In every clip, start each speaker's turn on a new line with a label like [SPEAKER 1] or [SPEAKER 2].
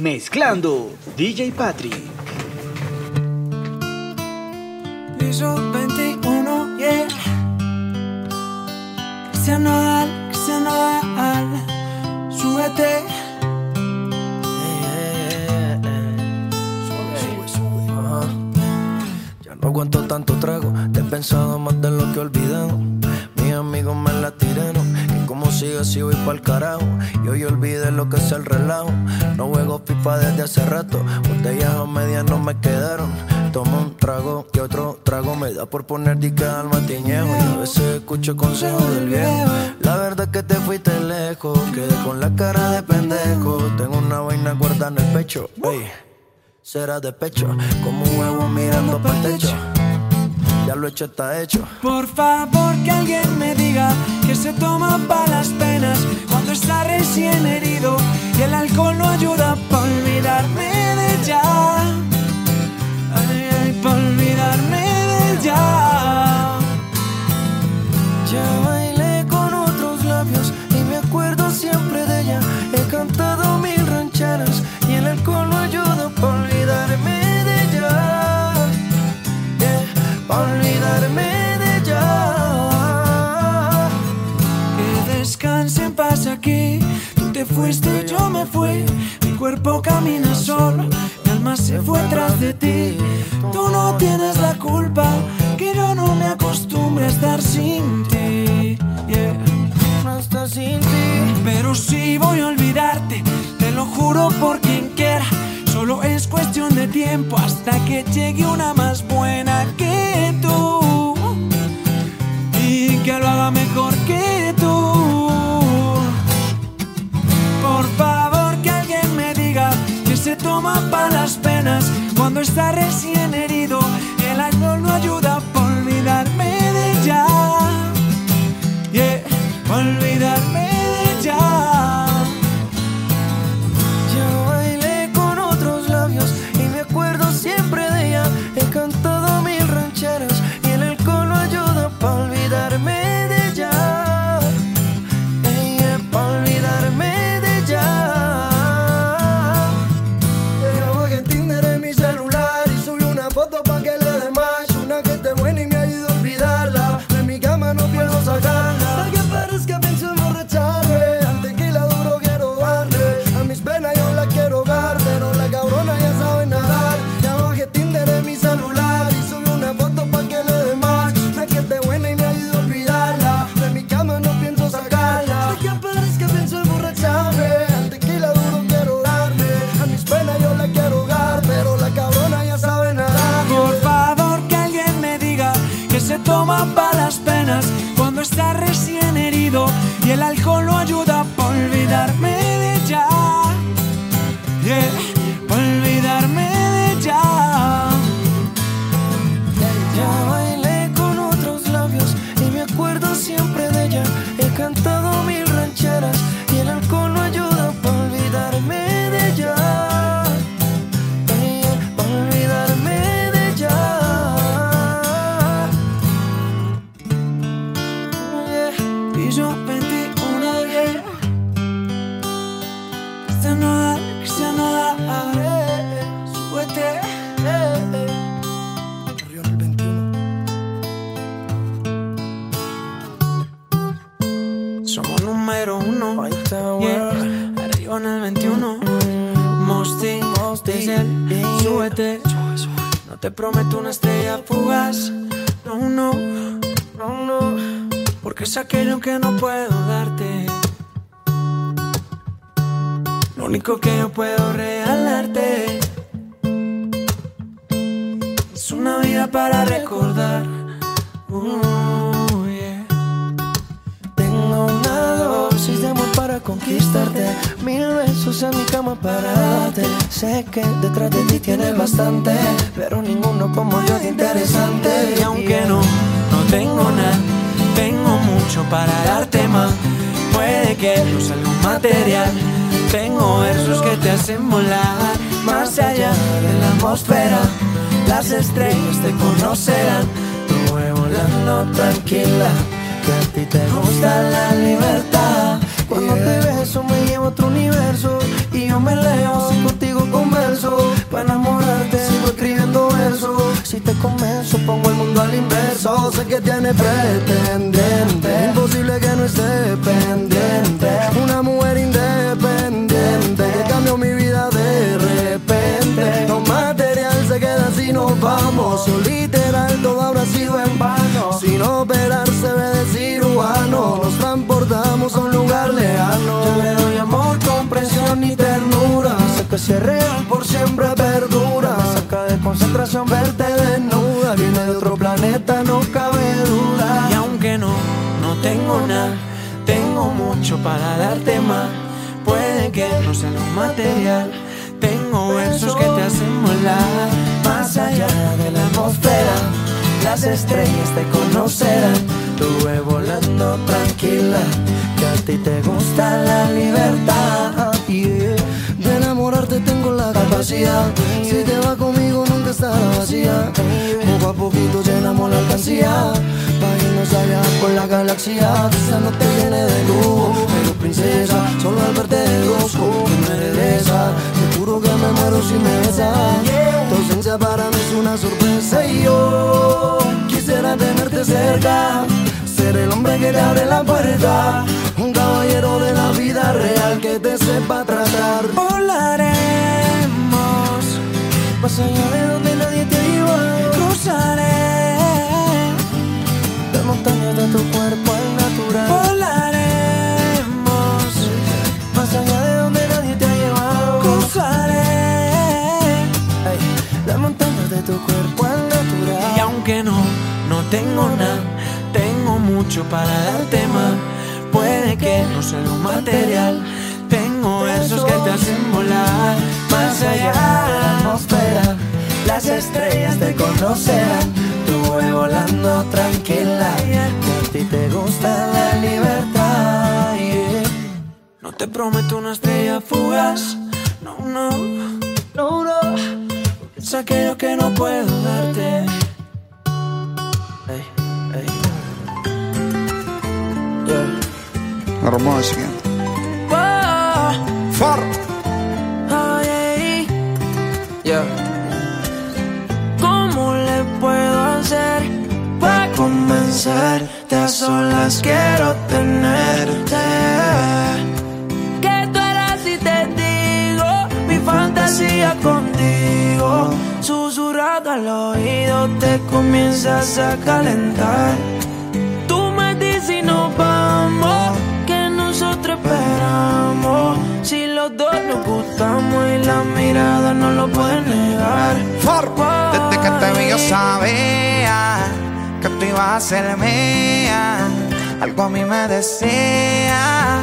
[SPEAKER 1] Mezclando DJ Patrick.
[SPEAKER 2] Piso 21, yeah. Cristian Nodal, Cristian Nodal, súbete.
[SPEAKER 3] Ya no aguanto tanto trago, te he pensado más de lo que he olvidado. Mis amigos me la tiraron, como sigue así voy pa'l carajo. Y hoy olvidé lo que es el relajo. No juego pipa desde hace rato, botellas a medias no me quedaron. Tomo un trago y otro trago me da por poner dica al matiñejo. Y a veces escucho consejos del viejo. La verdad es que te fuiste lejos, quedé con la cara de pendejo. Tengo una vaina guardada en el pecho, ey. Será de pecho, como un huevo mirando para el techo. Lo hecho está hecho.
[SPEAKER 2] Por favor que alguien me diga que se toma para las penas cuando está recién herido y el alcohol no ayuda para olvidarme de ya. Ay, ay, para olvidarme de ya.
[SPEAKER 3] Ya bailé con otros labios y me acuerdo siempre de ella. He cantado mil rancheras
[SPEAKER 2] Tú te fuiste, yo me fui. Mi cuerpo camina solo, mi alma se fue tras de ti. Tú no tienes la culpa que yo no me acostumbre a estar sin ti. Yeah.
[SPEAKER 3] No.
[SPEAKER 2] Pero sí voy a olvidarte, te lo juro por quien quiera. Solo es cuestión de tiempo hasta que llegue una más buena que tú. Y que lo haga mejor que toma para las penas cuando está recién herido. El alcohol no ayuda único que yo puedo regalarte es una vida para recordar. Uh, yeah.
[SPEAKER 3] Tengo una dosis de amor para conquistarte. Mil besos en mi cama para darte. Sé que detrás de ti tienes bastante, pero ninguno como yo de interesante.
[SPEAKER 2] Y aunque no, no tengo nada, tengo mucho para darte más. Puede que no sea algo material. Tengo versos que te hacen volar más allá de la atmósfera. Las estrellas te conocerán. Tú voy volando tranquila.
[SPEAKER 3] Que a ti te gusta la libertad. Cuando te beso me llevo a otro universo y yo me leo para enamorarte, sigo escribiendo versos.
[SPEAKER 4] Si te convenzo, pongo el mundo al inverso. Sé que tiene pretendiente, imposible que no esté pendiente. Una mujer independiente que cambió mi vida concentración verte desnuda. Viene de otro planeta, no cabe duda.
[SPEAKER 2] Y aunque no, no tengo nada, tengo mucho para darte más. Puede que no sea lo material, tengo versos que te hacen volar. Más allá de la atmósfera, las estrellas te conocerán. Tuve volando tranquila, que a ti te gusta la libertad.
[SPEAKER 4] Yeah. De enamorarte tengo la capacidad. Si te vas conmigo Poco a poquito llenamos la alcancía. Pa' irnos allá por la galaxia. Quizá no te llene de luz, pero princesa, solo al verte de tú me regresa. Te juro que me muero si me besas. Tu ausencia para mí es una sorpresa y yo quisiera tenerte cerca. Ser el hombre que te abre la puerta. Un caballero de la vida real que te sepa tratar.
[SPEAKER 2] Volaremos más allá de donde nadie te llevado. Cruzaré
[SPEAKER 4] De montañas de tu cuerpo al natural.
[SPEAKER 2] Volaremos más allá de donde nadie te ha llevado. Cruzaré
[SPEAKER 4] Las montañas de tu cuerpo al natural.
[SPEAKER 2] y aunque no, no tengo nada, tengo mucho para darte más. Puede que no sea lo material, tengo versos que te hacen volar más allá conocerán, tú ve volando tranquila, que a ti te gusta la libertad. No te prometo una estrella fugaz, no, no, no, no. Es aquello que no puedo darte. Ey, ey. Yeah. Convencerte? A solas quiero tenerte. Que tú eras y te digo mi fantasía contigo. Susurrado al oído te comienzas a calentar. Tú me dices y nos vamos, que nosotros esperamos. Si los dos nos gustamos y la mirada no lo puede negar.
[SPEAKER 5] Desde que te vi yo sabía a ser mía. Algo a mí me decía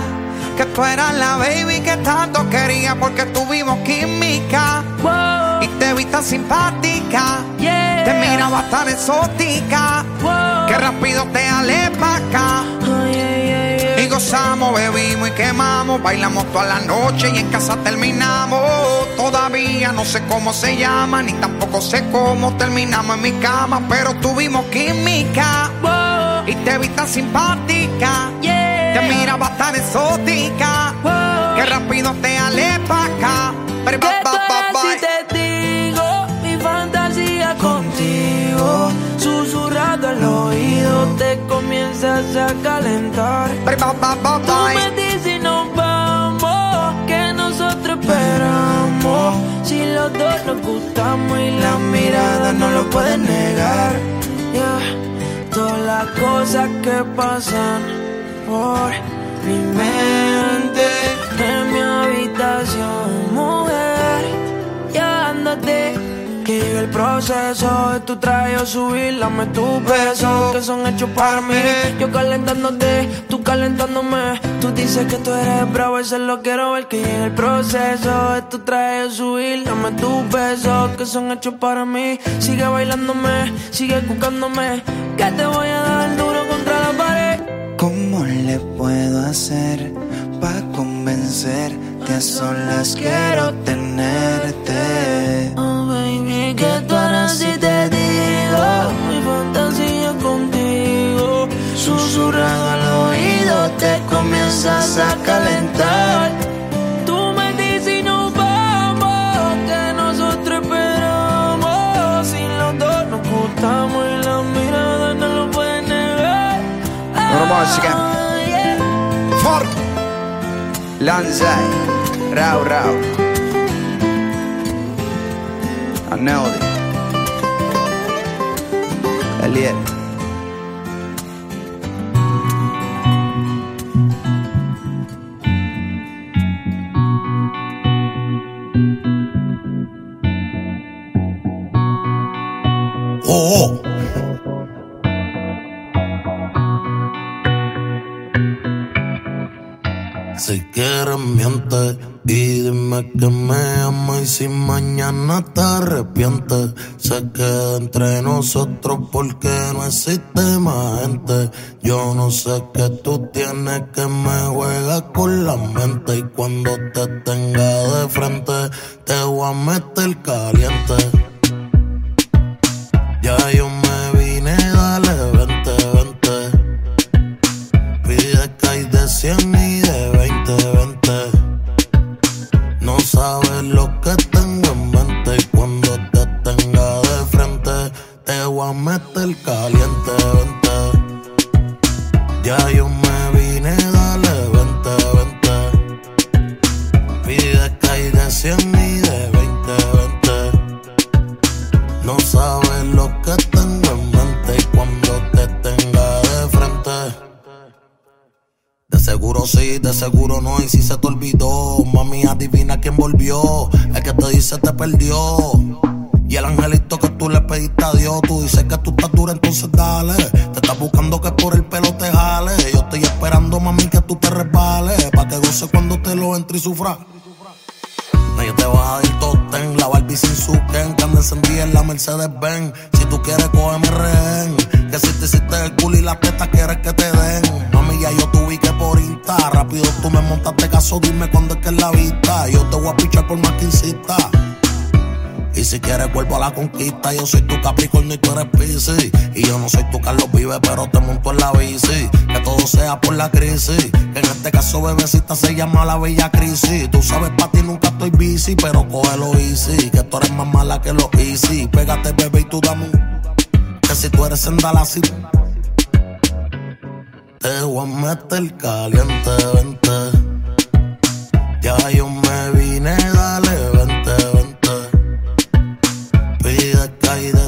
[SPEAKER 5] que tú eras la baby que tanto quería porque tuvimos química
[SPEAKER 2] Wow,
[SPEAKER 5] y te vi tan simpática.
[SPEAKER 2] yeah.
[SPEAKER 5] Te miraba tan exótica
[SPEAKER 2] Wow.
[SPEAKER 5] que rápido te alé pa' acá.
[SPEAKER 2] Ay.
[SPEAKER 5] Y gozamos, bebimos y quemamos, bailamos toda la noche y en casa terminamos. Todavía no sé cómo se llama, ni tampoco sé cómo terminamos en mi cama, pero tuvimos química
[SPEAKER 2] Wow,
[SPEAKER 5] y te vi tan simpática.
[SPEAKER 2] yeah.
[SPEAKER 5] Te miraba tan exótica
[SPEAKER 2] Wow.
[SPEAKER 5] que rápido te alé pa' acá. Pero
[SPEAKER 2] Que
[SPEAKER 5] ba,
[SPEAKER 2] y te digo mi fantasía contigo. Susurrado al oído te comienzas a calentar.
[SPEAKER 5] Pero
[SPEAKER 2] Tú me Si los dos nos gustamos y la mirada no lo pueden negar. Todas las cosas que pasan por mi mente en mi habitación, mujer. Ya ándate. Que llegue el proceso de tu traje subir, dame tus besos que son hechos para mí. Yo calentándote, tú calentándome. Tú dices que tú eres bravo, eso lo quiero ver. Que llegue el proceso de tu traje subir, dame tus besos que son hechos para mí. Sigue bailándome, sigue buscándome. Que te voy a dar duro contra la pared.
[SPEAKER 5] ¿Cómo le puedo hacer para convencerte? A solas quiero tenerte.
[SPEAKER 2] ¿Qué tú harás si te digo mi fantasía contigo? Susurrado al oído te comienzas a calentar. Tú me dices no vamos, que nosotros esperamos. Si los dos nos
[SPEAKER 5] gustamos y las miradas
[SPEAKER 2] no lo pueden negar. Ah,
[SPEAKER 6] Lanza, Rao Rao. Now, nailed. Elliot.
[SPEAKER 7] Oh! oh.
[SPEAKER 5] Rau. Aneldi. Eliet.
[SPEAKER 7] que me ama y si mañana te arrepientes, se queda entre nosotros porque no existe más gente. Yo no sé qué tú tienes que me juega con la mente y cuando te tenga de frente te voy a meter caliente. Vine, dale, vente, vente. Que hay de 100 y de 20, 20. No sabes lo que tengo en mente cuando te tenga de frente. De seguro sí, de seguro no, y si se te olvidó, mami, adivina quién volvió. El que te dice te perdió. Y el angelito que tú le pediste a Dios, tú dices que tú estás dura, entonces dale. Te estás buscando que por el pelo te jale. Yo estoy esperando, mami, que tú te resbales. Pa' que goce cuando te lo entre y sufra. Nadie te baja del totem, la Barbie sin su Ken, que anda encendida en la Mercedes Benz. Si tú quieres, cógeme rehén. Que si te hiciste el culo y las tetas quieres que te den. Mami, ya yo tuve que por Insta. Rápido tú me montaste caso, dime cuándo es que es la vista. Yo te voy a pichar por más que insista. Y si quieres vuelvo a la conquista, yo soy tu Capricornio y tú eres Pisces. Y yo no soy tu Carlos Vive, pero te monto en la bici. Que todo sea por la crisis. Que en este caso, bebecita, se llama la bella crisis. Tú sabes, para ti nunca estoy busy, pero cógelo easy. Que tú eres más mala que lo easy. Pégate, bebé, y tú dame Que si tú eres en Dallas, te voy a meter caliente, vente. Ya yo me vine,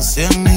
[SPEAKER 7] hay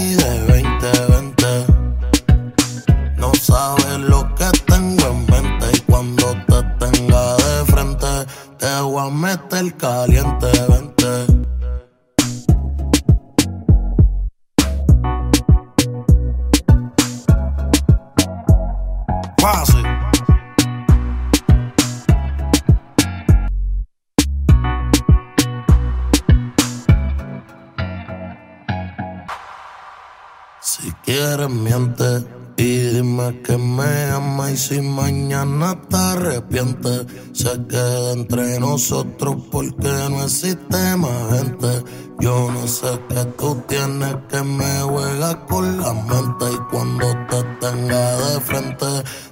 [SPEAKER 7] quieres miente y dime que me ama y si mañana te arrepientes se queda entre nosotros porque no existe más gente. Yo no sé qué tú tienes que me juega con la mente y cuando te tenga de frente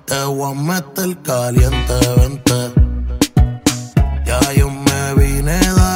[SPEAKER 7] te voy a meter caliente, vente. Ya yo me vine, dale,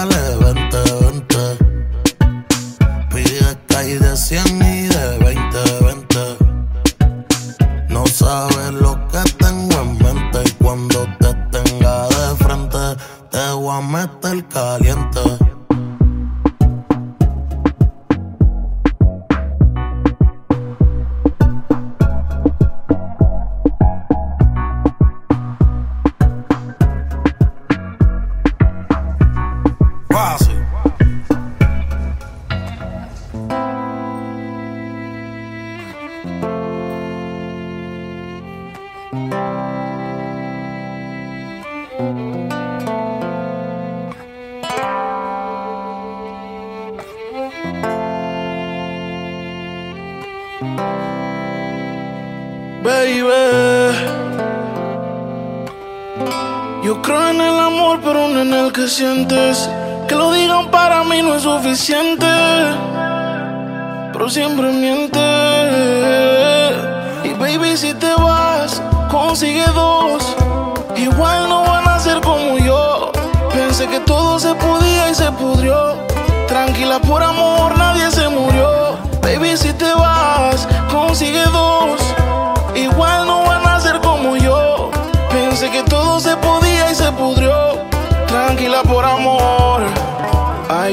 [SPEAKER 8] sientes. Que lo digan para mí no es suficiente. Pero siempre miente. Y baby, si te vas, consigue dos. Igual no van a ser como yo. Pensé que todo se podía y se pudrió. Tranquila, por amor, nadie se murió. Baby, si te vas, consigue dos.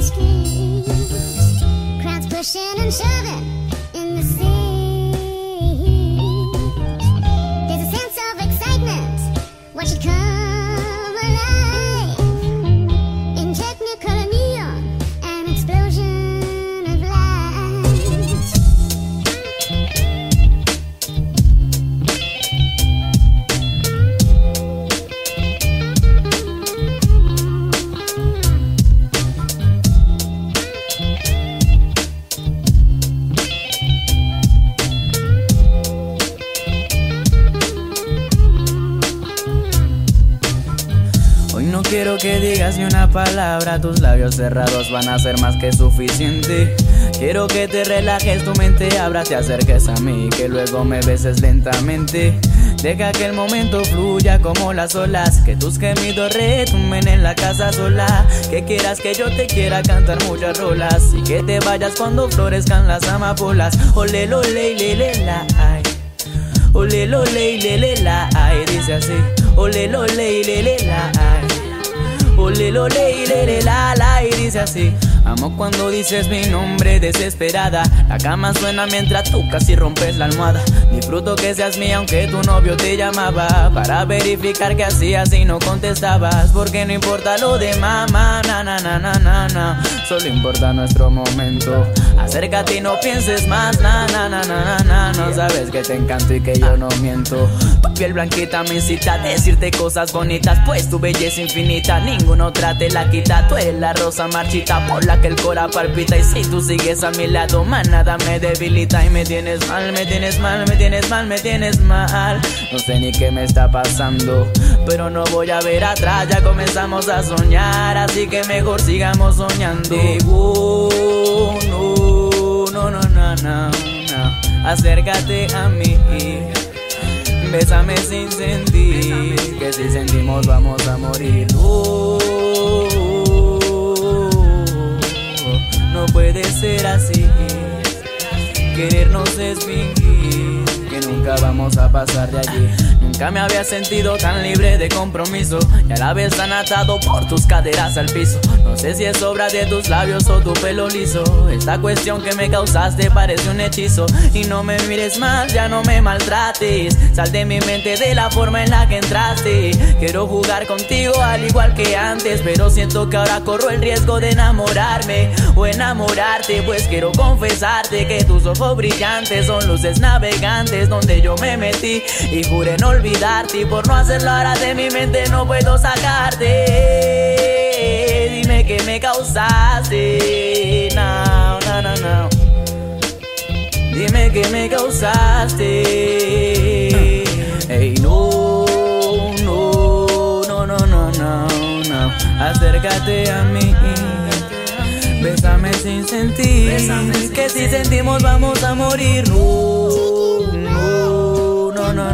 [SPEAKER 9] Street. Crowds pushing and shoving in the seats. There's a sense of excitement. Come
[SPEAKER 10] digas una palabra, tus labios cerrados van a ser más que suficiente. Quiero que te relajes, tu mente abra, te acerques a mí, que luego me beses lentamente. Deja que el momento fluya como las olas, que tus gemidos retumben en la casa sola. Que quieras que yo te quiera cantar muchas rolas y que te vayas cuando florezcan las amapolas. Ole, ole, le, le, la, ay. Ole, ole, le, la, ay. Dice así. Ole, ole, le, le, la, ay. Ole, ole, le, le, la, la, y dice así. Amo cuando dices mi nombre desesperada. La cama suena mientras tú casi rompes la almohada. Disfruto que seas mía aunque tu novio te llamaba. Para verificar que hacías y no contestabas. Porque no importa lo de mamá, na na na na na na. Solo importa nuestro momento. Acércate y no pienses más, na na na na na na. No sabes que te encanto y que yo no miento. Tu piel blanquita me incita a decirte cosas bonitas. Pues tu belleza infinita, ninguna otra te la quita. Tú eres la rosa marchita por la que el cora palpita. Y si tú sigues a mi lado, más nada me debilita. Y me tienes mal, me tienes mal, me tienes mal, me tienes mal. No sé ni qué me está pasando, pero no voy a ver atrás. Ya comenzamos a soñar, así que mejor sigamos soñando. Oh, no, no, no, no, no, no. Acércate a mí. Bésame sin sentir que si sentimos vamos a morir. Oh, no puede ser así. Querernos es fingir nunca vamos a pasar de allí. Nunca me había sentido tan libre de compromiso y a la vez tan atado por tus caderas al piso. No sé si es obra de tus labios o tu pelo liso. Esta cuestión que me causaste parece un hechizo y no me mires más, ya no me maltrates. Sal de mi mente de la forma en la que entraste. Quiero jugar contigo al igual que antes, pero siento que ahora corro el riesgo de enamorarme o enamorarte, pues quiero confesarte que tus ojos brillantes son luces navegantes donde yo me metí y juré no olvidarte y por no hacerlo ahora de mi mente no puedo sacarte. Dime que me causaste, no, no, no, no. Dime que me causaste. Ey, no, no, no, no, no, no, no. Acércate a mí. Bésame sin sentir que si sentimos vamos a morir. No,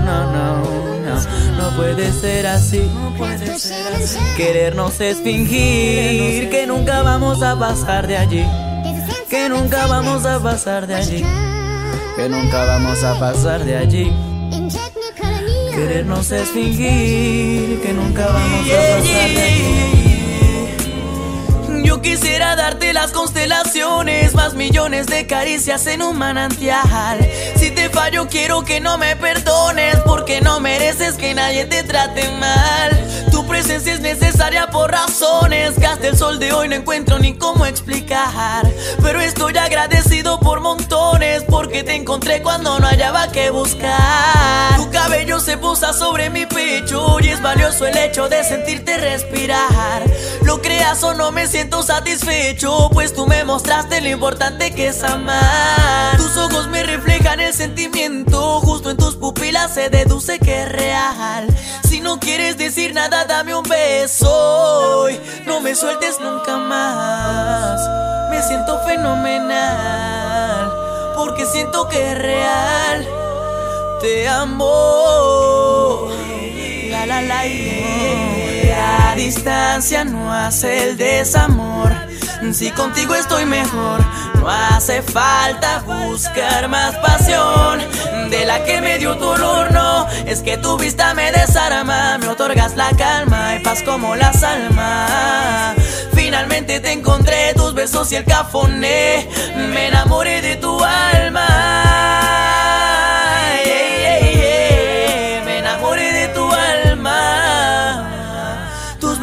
[SPEAKER 10] no, no, no, no, puede ser así. Querernos es fingir que nunca vamos a pasar de allí. que nunca vamos a pasar de allí, que nunca vamos a pasar de allí. Querernos es fingir que nunca vamos a pasar de allí. Yo quisiera darte las constelaciones, más millones de caricias en un manantial. Si te fallo, quiero que no me perdones, porque no mereces que nadie te trate mal. Tu presencia es necesaria por razones que el sol de hoy no encuentro ni cómo explicar. Pero estoy agradecido por montones, porque te encontré cuando no hallaba que buscar. Tu cabello se posa sobre mi pecho y es valioso el hecho de sentirte respirar. Lo creas o no me siento satisfecho, pues tú me mostraste lo importante que es amar. Tus ojos me reflejan el sentimiento, justo en tus pupilas se deduce que es real. Si no quieres decir nada, dame un beso no me sueltes nunca más. Me siento fenomenal, porque siento que es real. Te amo. La la la la distancia no hace el desamor. Si contigo estoy mejor, no hace falta buscar más pasión de la que me dio tu olor. No, es que tu vista me desarma, me otorgas la calma y paz como las almas. Finalmente te encontré, tus besos y el cafoné, me enamoré de tu alma.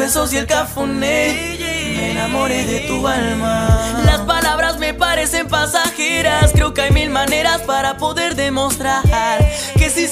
[SPEAKER 10] Besos y el cafoné. Me enamoré de tu alma. Las palabras me parecen pasajeras. Creo que hay mil maneras para poder demostrar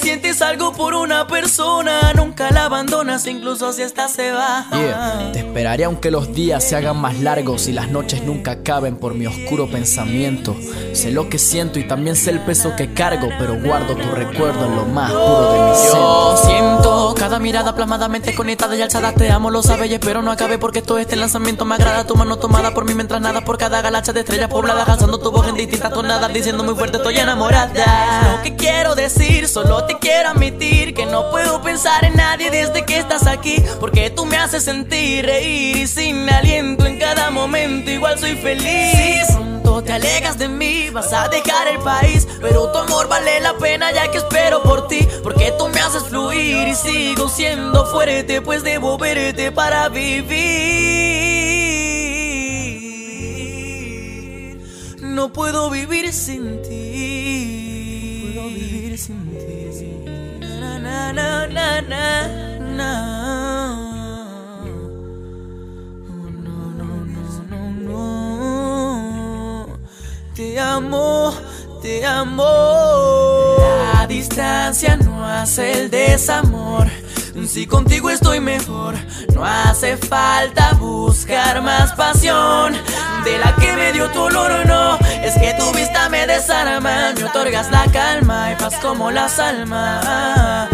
[SPEAKER 10] sientes algo por una persona, nunca la abandonas, incluso si esta se va.
[SPEAKER 11] Yeah. Te esperaré aunque los días se hagan más largos y las noches nunca acaben por mi oscuro pensamiento. Sé lo que siento y también sé el peso que cargo, pero guardo tu recuerdo en lo más puro de mi ser.
[SPEAKER 10] Yo siento cada mirada plasmadamente conectada y alzada. Te amo, lo sabes y espero no acabe porque todo este lanzamiento me agrada. Tu mano tomada por mí mientras nada por cada galaxia de estrellas pobladas. Alzando tu voz en distintas tonadas, diciendo muy fuerte estoy enamorada. Lo que quiero decir, solo te quiero admitir que no puedo pensar en nadie desde que estás aquí. Porque tú me haces sentir reír y sin aliento en cada momento igual soy feliz. Pronto te alegas de mí, vas a dejar el país, pero tu amor vale la pena ya que espero por ti, porque tú me haces fluir y sigo siendo fuerte, pues debo verte para vivir. No puedo vivir sin ti. No puedo vivir sin ti. No, no, no, no, no. Te amo, te amo. La distancia no hace el desamor. Si contigo estoy mejor, no hace falta buscar más pasión de la que me dio tu olor, no. Es que tu vista me desarma, me otorgas la calma y paz como las almas.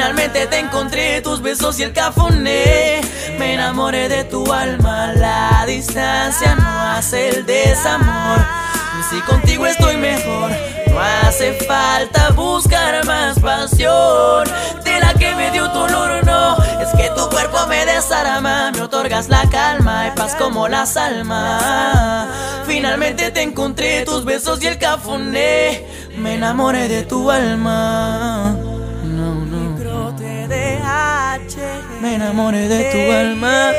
[SPEAKER 10] Finalmente te encontré, tus besos y el cafoné. Me enamoré de tu alma, la distancia no hace el desamor. Si contigo estoy mejor, no hace falta buscar más pasión de la que me dio tu olor, no. Es que tu cuerpo me desarma, me otorgas la calma y paz como las almas. Finalmente te encontré, tus besos y el cafoné. Me enamoré de tu alma. Me enamoré de tu alma.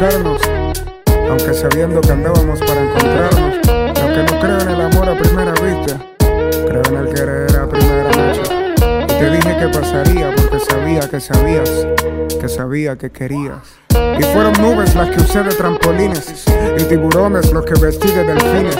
[SPEAKER 12] Aunque sabiendo que andábamos para encontrarnos. Lo que no creo en el amor a primera vista, creo en el querer a primera noche. Te dije que pasaría porque sabía que sabías, que sabía que querías. Y fueron nubes las que usé de trampolines y tiburones los que vestí de delfines.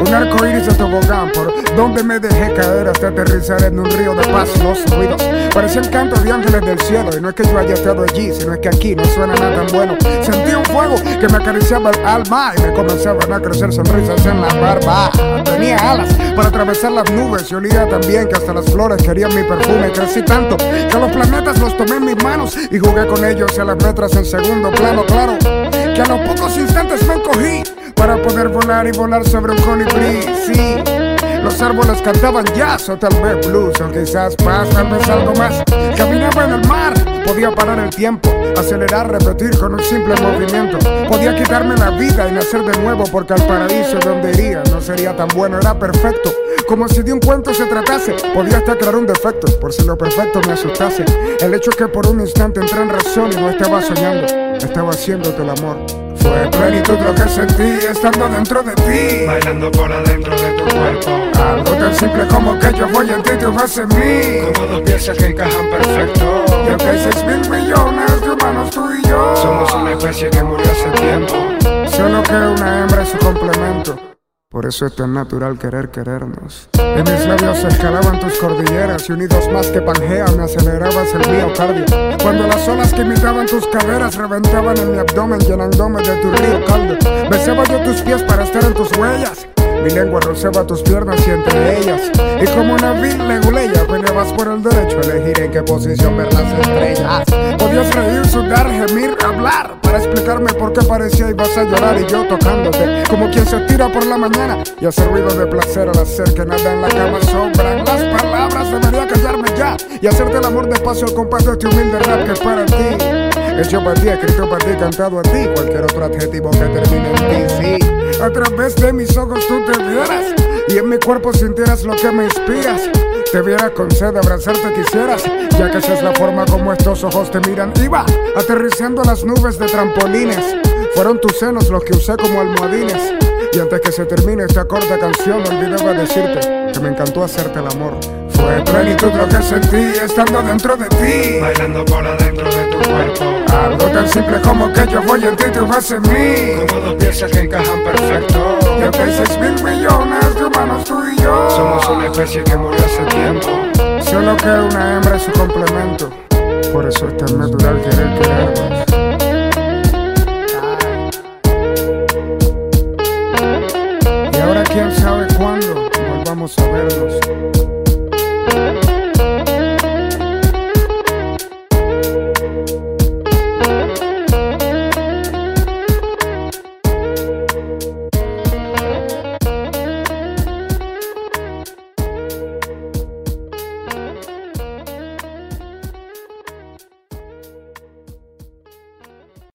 [SPEAKER 12] Un arco iris de tobogán por donde me dejé caer hasta aterrizar en un río de paz y los ruidos. Parecían cantos de ángeles del cielo. Y no es que yo haya estado allí, sino es que aquí no suena nada tan bueno. Sentí un fuego que me acariciaba el alma y me comenzaban a crecer sonrisas en la barba. Tenía alas para atravesar las nubes y olía tan bien que hasta las flores querían mi perfume. Crecí tanto que los planetas los tomé en mis manos y jugué con ellos a las letras en segundo plano, claro. Que a los pocos instantes me encogí para poder volar y volar sobre un colibrí. Sí. Los árboles cantaban jazz o tal vez blues o quizás paz, tal vez algo más. Caminaba en el mar, podía parar el tiempo, acelerar, repetir con un simple movimiento. Podía quitarme la vida y nacer de nuevo porque al paraíso donde iría no sería tan bueno, era perfecto. Como si de un cuento se tratase, podía hasta crear un defecto, por si lo perfecto me asustase. El hecho es que por un instante entré en razón y no estaba soñando, estaba haciéndote el amor. Fue plenitud lo que sentí estando dentro de ti.
[SPEAKER 13] Bailando por adentro de tu cuerpo.
[SPEAKER 12] Algo tan simple como que yo voy en ti y tú vas en mí.
[SPEAKER 13] Como dos piezas que encajan perfecto.
[SPEAKER 12] Y aunque hay seis mil millones de humanos tú y yo.
[SPEAKER 13] Somos una especie que murió hace tiempo.
[SPEAKER 12] Solo que una hembra es su complemento. Por eso es tan natural querer querernos. En mis labios escalaban tus cordilleras y unidos más que Pangea me acelerabas el miocardio. Cuando las olas que imitaban tus caderas reventaban en mi abdomen llenándome de tu río caldo. Besaba yo tus pies para estar en tus huellas. Mi lengua rozaba tus piernas y entre ellas. Y como una vil leguleya peleabas por el derecho a elegir en qué posición ver las estrellas. Podías reír, sudar, gemir, hablar para explicarme por qué parecía ibas a llorar y yo tocándote. Como quien se tira por la mañana y hace ruido de placer al hacer que nada en la cama sobran las palabras. Debería callarme ya y hacerte el amor despacio al compás de este humilde rap que es para ti. Hecho para ti, escrito para ti, cantado a ti. Cualquier otro adjetivo que termine en ti, sí. A través de mis ojos tú te vieras y en mi cuerpo sintieras lo que me inspiras. Te viera con sed, abrazarte quisieras, ya que esa es la forma como estos ojos te miran. Iba aterrizando las nubes de trampolines. Fueron tus senos los que usé como almohadines. Y antes que se termine esta corta canción, olvidaba decirte que me encantó hacerte el amor. Fue plenitud lo que sentí estando dentro de ti.
[SPEAKER 13] Bailando por adentro de tu cuerpo.
[SPEAKER 12] Algo tan simple como que yo voy en ti y tú vas en mí.
[SPEAKER 13] Como dos piezas que encajan perfecto.
[SPEAKER 12] Hay seis mil millones de humanos tú y yo.
[SPEAKER 13] Somos una especie que murió hace tiempo.
[SPEAKER 12] Solo que una hembra es su complemento. Por eso es tan natural querer querernos. Y ahora quién sabe cuándo volvamos a vernos.